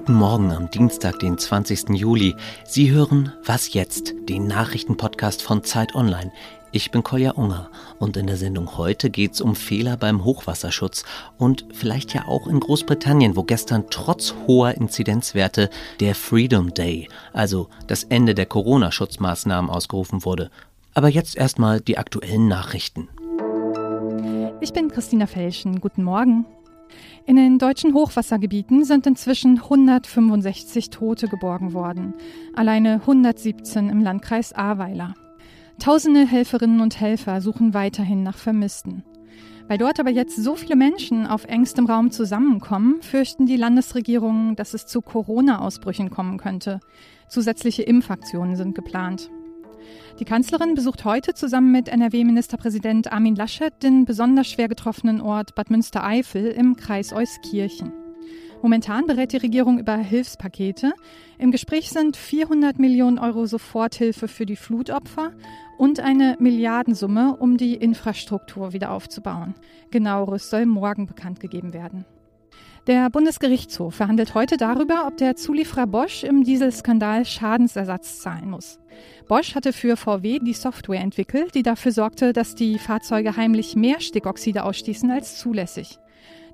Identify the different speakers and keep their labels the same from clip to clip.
Speaker 1: guten Morgen am Dienstag, den 20. Juli. Sie hören Was jetzt, den Nachrichtenpodcast von Zeit Online. Ich bin Kolja Unger und in der Sendung heute geht es um Fehler beim Hochwasserschutz und vielleicht ja auch in Großbritannien, wo gestern trotz hoher Inzidenzwerte der Freedom Day, also das Ende der Corona-Schutzmaßnahmen ausgerufen wurde. Aber jetzt erstmal die aktuellen Nachrichten.
Speaker 2: Ich bin Christina Felschen. Guten Morgen. In den deutschen Hochwassergebieten sind inzwischen 165 Tote geborgen worden, alleine 117 im Landkreis Ahrweiler. Tausende Helferinnen und Helfer suchen weiterhin nach Vermissten. Weil dort aber jetzt so viele Menschen auf engstem Raum zusammenkommen, fürchten die Landesregierungen, dass es zu Corona-Ausbrüchen kommen könnte. Zusätzliche Impfaktionen sind geplant. Die Kanzlerin besucht heute zusammen mit NRW-Ministerpräsident Armin Laschet den besonders schwer getroffenen Ort Bad Münstereifel im Kreis Euskirchen. Momentan berät die Regierung über Hilfspakete. Im Gespräch sind 400 Millionen Euro Soforthilfe für die Flutopfer und eine Milliardensumme, um die Infrastruktur wieder aufzubauen. Genaueres soll morgen bekannt gegeben werden. Der Bundesgerichtshof verhandelt heute darüber, ob der Zulieferer Bosch im Dieselskandal Schadensersatz zahlen muss. Bosch hatte für VW die Software entwickelt, die dafür sorgte, dass die Fahrzeuge heimlich mehr Stickoxide ausstießen als zulässig.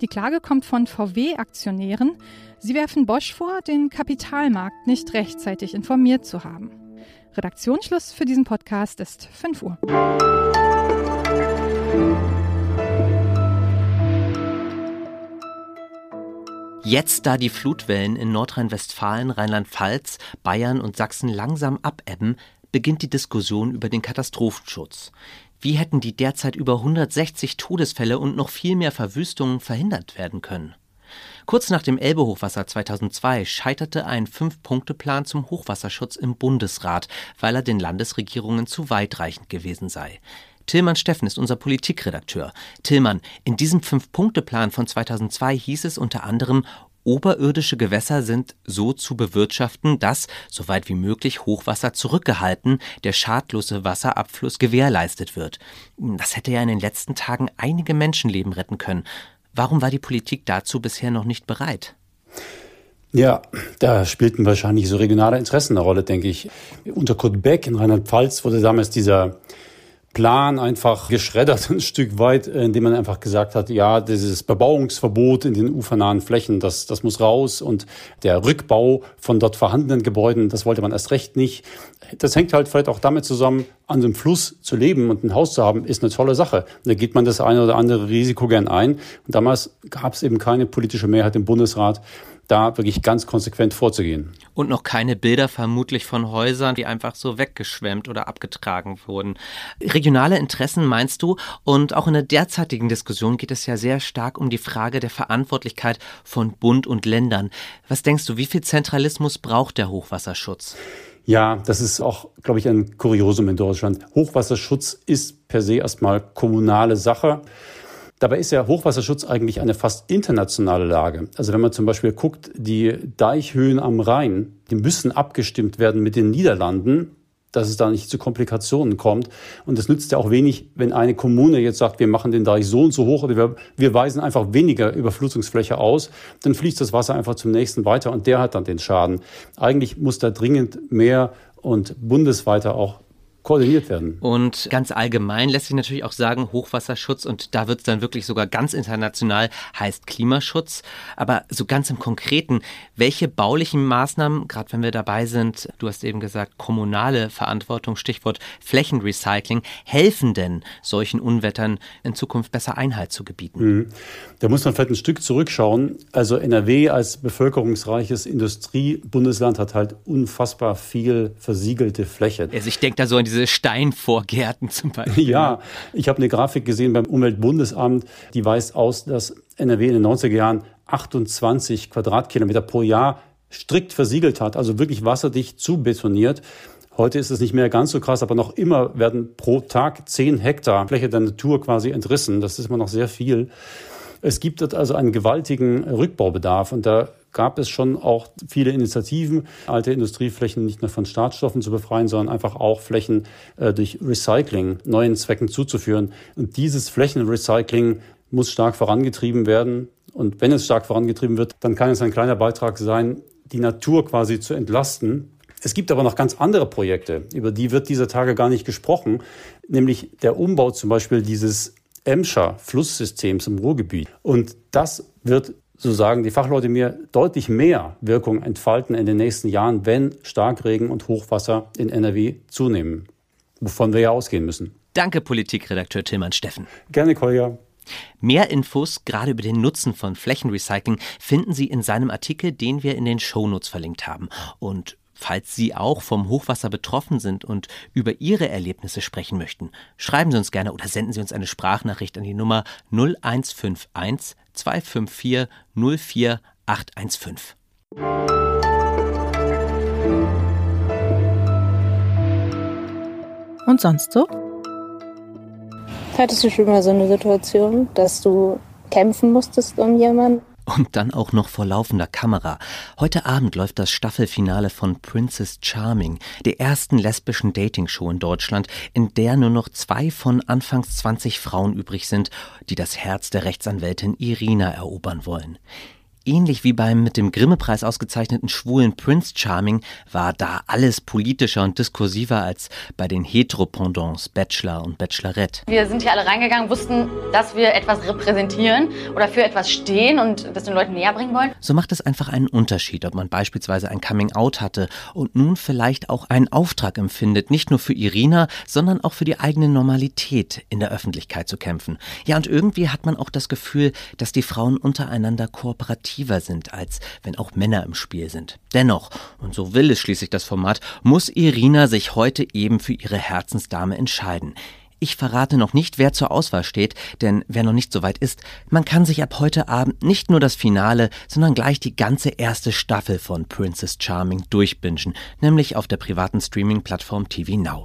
Speaker 2: Die Klage kommt von VW-Aktionären. Sie werfen Bosch vor, den Kapitalmarkt nicht rechtzeitig informiert zu haben. Redaktionsschluss für diesen Podcast ist 5 Uhr.
Speaker 1: Jetzt, da die Flutwellen in Nordrhein-Westfalen, Rheinland-Pfalz, Bayern und Sachsen langsam abebben, beginnt die Diskussion über den Katastrophenschutz. Wie hätten die derzeit über 160 Todesfälle und noch viel mehr Verwüstungen verhindert werden können? Kurz nach dem Elbehochwasser 2002 scheiterte ein Fünf-Punkte-Plan zum Hochwasserschutz im Bundesrat, weil er den Landesregierungen zu weitreichend gewesen sei. Tillmann Steffen ist unser Politikredakteur. Tillmann, in diesem Fünf-Punkte-Plan von 2002 hieß es unter anderem, Oberirdische Gewässer sind so zu bewirtschaften, dass, soweit wie möglich, Hochwasser zurückgehalten, der schadlose Wasserabfluss gewährleistet wird. Das hätte ja in den letzten Tagen einige Menschenleben retten können. Warum war die Politik dazu bisher noch nicht bereit?
Speaker 3: Ja, da spielten wahrscheinlich so regionale Interessen eine Rolle, denke ich. Unter Kurt Beck in Rheinland-Pfalz wurde damals dieser Plan einfach geschreddert ein Stück weit, indem man einfach gesagt hat, ja, dieses Bebauungsverbot in den ufernahen Flächen, das, das muss raus und der Rückbau von dort vorhandenen Gebäuden, das wollte man erst recht nicht. Das hängt halt vielleicht auch damit zusammen, an dem Fluss zu leben und ein Haus zu haben, ist eine tolle Sache. Da geht man das eine oder andere Risiko gern ein. Und damals gab es eben keine politische Mehrheit im Bundesrat, da wirklich ganz konsequent vorzugehen.
Speaker 1: Und noch keine Bilder vermutlich von Häusern, die einfach so weggeschwemmt oder abgetragen wurden. Regionale Interessen meinst du? Und auch in der derzeitigen Diskussion geht es ja sehr stark um die Frage der Verantwortlichkeit von Bund und Ländern. Was denkst du, wie viel Zentralismus braucht der Hochwasserschutz?
Speaker 3: Ja, das ist auch, glaube ich, ein Kuriosum in Deutschland. Hochwasserschutz ist per se erstmal kommunale Sache. Dabei ist ja Hochwasserschutz eigentlich eine fast internationale Lage. Also wenn man zum Beispiel guckt, die Deichhöhen am Rhein, die müssen abgestimmt werden mit den Niederlanden, dass es da nicht zu Komplikationen kommt. Und es nützt ja auch wenig, wenn eine Kommune jetzt sagt, wir machen den Deich so und so hoch oder wir, wir weisen einfach weniger Überflutungsfläche aus, dann fließt das Wasser einfach zum nächsten weiter und der hat dann den Schaden. Eigentlich muss da dringend mehr und bundesweiter auch koordiniert werden.
Speaker 1: Und ganz allgemein lässt sich natürlich auch sagen, Hochwasserschutz und da wird es dann wirklich sogar ganz international heißt Klimaschutz. Aber so ganz im Konkreten, welche baulichen Maßnahmen, gerade wenn wir dabei sind, du hast eben gesagt, kommunale Verantwortung, Stichwort Flächenrecycling, helfen denn solchen Unwettern in Zukunft besser Einhalt zu gebieten? Mhm.
Speaker 3: Da muss man vielleicht ein Stück zurückschauen. Also NRW als bevölkerungsreiches Industriebundesland hat halt unfassbar viel versiegelte Fläche.
Speaker 1: Also ich denke da so an diese diese Steinvorgärten zum Beispiel.
Speaker 3: Ja, ich habe eine Grafik gesehen beim Umweltbundesamt, die weist aus, dass NRW in den 90er Jahren 28 Quadratkilometer pro Jahr strikt versiegelt hat, also wirklich wasserdicht zubetoniert. Heute ist es nicht mehr ganz so krass, aber noch immer werden pro Tag 10 Hektar Fläche der Natur quasi entrissen. Das ist immer noch sehr viel. Es gibt dort also einen gewaltigen Rückbaubedarf und da gab es schon auch viele Initiativen, alte Industrieflächen nicht nur von Schadstoffen zu befreien, sondern einfach auch Flächen äh, durch Recycling neuen Zwecken zuzuführen. Und dieses Flächenrecycling muss stark vorangetrieben werden. Und wenn es stark vorangetrieben wird, dann kann es ein kleiner Beitrag sein die Natur quasi zu entlasten. Es gibt aber noch ganz andere Projekte, über die wird dieser Tage gar nicht gesprochen, nämlich der Umbau zum Beispiel dieses Emscher Flusssystems im Ruhrgebiet. Und das wird, so sagen die Fachleute mir, deutlich mehr Wirkung entfalten in den nächsten Jahren, wenn Starkregen und Hochwasser in NRW zunehmen, wovon wir ja ausgehen müssen.
Speaker 1: Danke, Politikredakteur Tilman Steffen.
Speaker 3: Gerne, Kolja.
Speaker 1: Mehr Infos, gerade über den Nutzen von Flächenrecycling, finden Sie in seinem Artikel, den wir in den Shownotes verlinkt haben. Und Falls Sie auch vom Hochwasser betroffen sind und über Ihre Erlebnisse sprechen möchten, schreiben Sie uns gerne oder senden Sie uns eine Sprachnachricht an die Nummer 0151 254 04815.
Speaker 4: Und sonst so?
Speaker 5: Hattest du schon mal so eine Situation, dass du kämpfen musstest um jemanden?
Speaker 1: Und dann auch noch vor laufender Kamera. Heute Abend läuft das Staffelfinale von Princess Charming, der ersten lesbischen Dating-Show in Deutschland, in der nur noch zwei von anfangs 20 Frauen übrig sind, die das Herz der Rechtsanwältin Irina erobern wollen. Ähnlich wie beim mit dem Grimme-Preis ausgezeichneten schwulen Prince Charming war da alles politischer und diskursiver als bei den Heteropendants Bachelor und Bachelorette.
Speaker 6: Wir sind hier alle reingegangen, wussten, dass wir etwas repräsentieren oder für etwas stehen und das den Leuten näher bringen wollen.
Speaker 1: So macht es einfach einen Unterschied, ob man beispielsweise ein Coming-out hatte und nun vielleicht auch einen Auftrag empfindet, nicht nur für Irina, sondern auch für die eigene Normalität in der Öffentlichkeit zu kämpfen. Ja, und irgendwie hat man auch das Gefühl, dass die Frauen untereinander kooperativ attraktiver sind, als wenn auch Männer im Spiel sind. Dennoch, und so will es schließlich das Format, muss Irina sich heute eben für ihre Herzensdame entscheiden. Ich verrate noch nicht, wer zur Auswahl steht, denn wer noch nicht so weit ist, man kann sich ab heute Abend nicht nur das Finale, sondern gleich die ganze erste Staffel von Princess Charming durchbingen, nämlich auf der privaten Streaming-Plattform TV Now.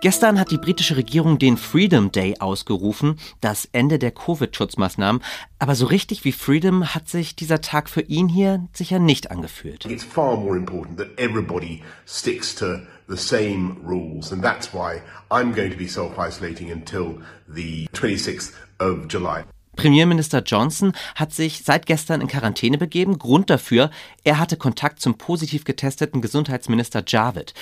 Speaker 1: Gestern hat die britische Regierung den Freedom Day ausgerufen, das Ende der Covid-Schutzmaßnahmen. Aber so richtig wie Freedom hat sich dieser Tag für ihn hier sicher nicht angefühlt. It's far more important that everybody sticks to the same rules. And that's why I'm going to be self-isolating until the 26th of July. Premierminister Johnson hat sich seit gestern in Quarantäne begeben. Grund dafür, er hatte Kontakt zum positiv getesteten Gesundheitsminister Javid.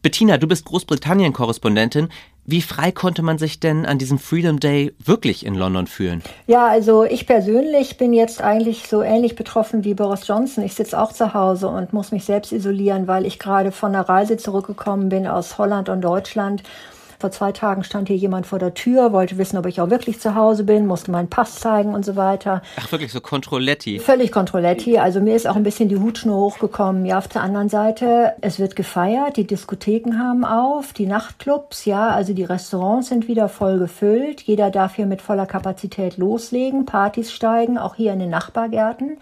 Speaker 1: Bettina, du bist Großbritannien-Korrespondentin. Wie frei konnte man sich denn an diesem Freedom Day wirklich in London fühlen?
Speaker 7: Ja, also ich persönlich bin jetzt eigentlich so ähnlich betroffen wie Boris Johnson. Ich sitze auch zu Hause und muss mich selbst isolieren, weil ich gerade von einer Reise zurückgekommen bin aus Holland und Deutschland vor zwei Tagen stand hier jemand vor der Tür, wollte wissen, ob ich auch wirklich zu Hause bin, musste meinen Pass zeigen und so weiter.
Speaker 1: Ach, wirklich so Controletti?
Speaker 7: Völlig Controletti. Also mir ist auch ein bisschen die Hutschnur hochgekommen. Ja, auf der anderen Seite, es wird gefeiert, die Diskotheken haben auf, die Nachtclubs, ja, also die Restaurants sind wieder voll gefüllt. Jeder darf hier mit voller Kapazität loslegen, Partys steigen, auch hier in den Nachbargärten.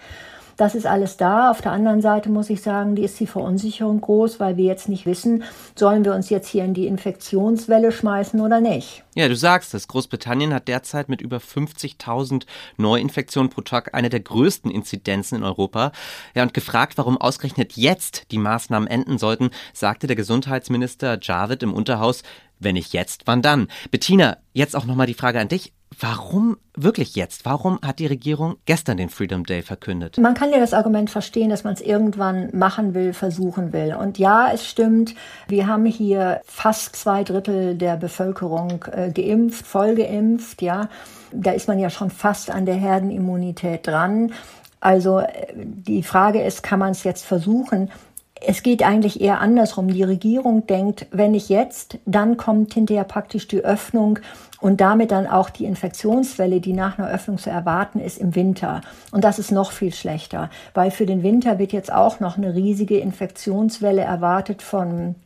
Speaker 7: Das ist alles da. Auf der anderen Seite muss ich sagen, die ist die Verunsicherung groß, weil wir jetzt nicht wissen, sollen wir uns jetzt hier in die Infektionswelle schmeißen oder nicht.
Speaker 1: Ja, du sagst es. Großbritannien hat derzeit mit über 50.000 Neuinfektionen pro Tag eine der größten Inzidenzen in Europa. Ja, und gefragt, warum ausgerechnet jetzt die Maßnahmen enden sollten, sagte der Gesundheitsminister Javid im Unterhaus, wenn nicht jetzt, wann dann? Bettina, jetzt auch nochmal die Frage an dich. Warum wirklich jetzt? Warum hat die Regierung gestern den Freedom Day verkündet?
Speaker 7: Man kann ja das Argument verstehen, dass man es irgendwann machen will, versuchen will. Und ja, es stimmt, wir haben hier fast zwei Drittel der Bevölkerung äh, geimpft, voll geimpft, ja. Da ist man ja schon fast an der Herdenimmunität dran. Also äh, die Frage ist, kann man es jetzt versuchen? Es geht eigentlich eher andersrum. Die Regierung denkt, wenn nicht jetzt, dann kommt hinterher praktisch die Öffnung und damit dann auch die Infektionswelle, die nach einer Öffnung zu erwarten ist im Winter. Und das ist noch viel schlechter, weil für den Winter wird jetzt auch noch eine riesige Infektionswelle erwartet von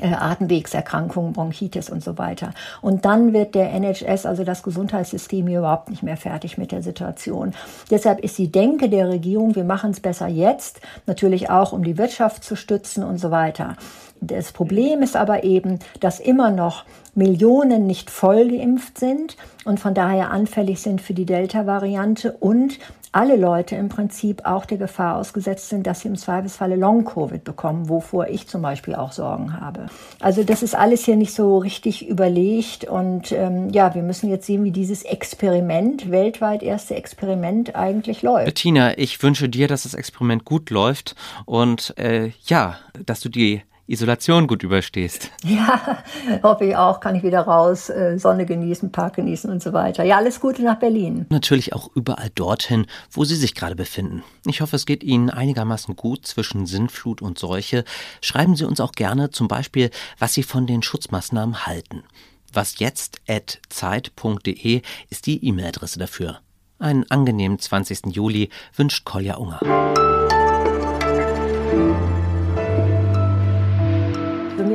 Speaker 7: Atemwegserkrankungen, Bronchitis und so weiter. Und dann wird der NHS, also das Gesundheitssystem, hier überhaupt nicht mehr fertig mit der Situation. Deshalb ist die Denke der Regierung, wir machen es besser jetzt, natürlich auch, um die Wirtschaft zu stützen und so weiter. Das Problem ist aber eben, dass immer noch Millionen nicht voll geimpft sind und von daher anfällig sind für die Delta-Variante und alle Leute im Prinzip auch der Gefahr ausgesetzt sind, dass sie im Zweifelsfalle Long-Covid bekommen, wovor ich zum Beispiel auch Sorgen habe. Also das ist alles hier nicht so richtig überlegt und ähm, ja, wir müssen jetzt sehen, wie dieses Experiment, weltweit erste Experiment eigentlich läuft.
Speaker 1: Bettina, ich wünsche dir, dass das Experiment gut läuft und äh, ja, dass du die Isolation gut überstehst.
Speaker 7: Ja, hoffe ich auch. Kann ich wieder raus, äh, Sonne genießen, Park genießen und so weiter. Ja, alles Gute nach Berlin.
Speaker 1: Natürlich auch überall dorthin, wo Sie sich gerade befinden. Ich hoffe, es geht Ihnen einigermaßen gut zwischen Sinnflut und Seuche. Schreiben Sie uns auch gerne zum Beispiel, was Sie von den Schutzmaßnahmen halten. Wasjetzt.zeit.de ist die E-Mail-Adresse dafür. Einen angenehmen 20. Juli wünscht Kolja Unger.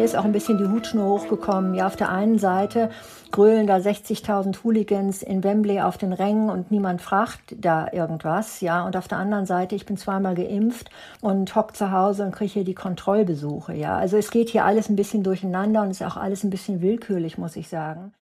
Speaker 7: Ist auch ein bisschen die Hutschnur hochgekommen. Ja, auf der einen Seite grölen da 60.000 Hooligans in Wembley auf den Rängen und niemand fragt da irgendwas. Ja, und auf der anderen Seite, ich bin zweimal geimpft und hock zu Hause und kriege hier die Kontrollbesuche. Ja, also es geht hier alles ein bisschen durcheinander und ist auch alles ein bisschen willkürlich, muss ich sagen.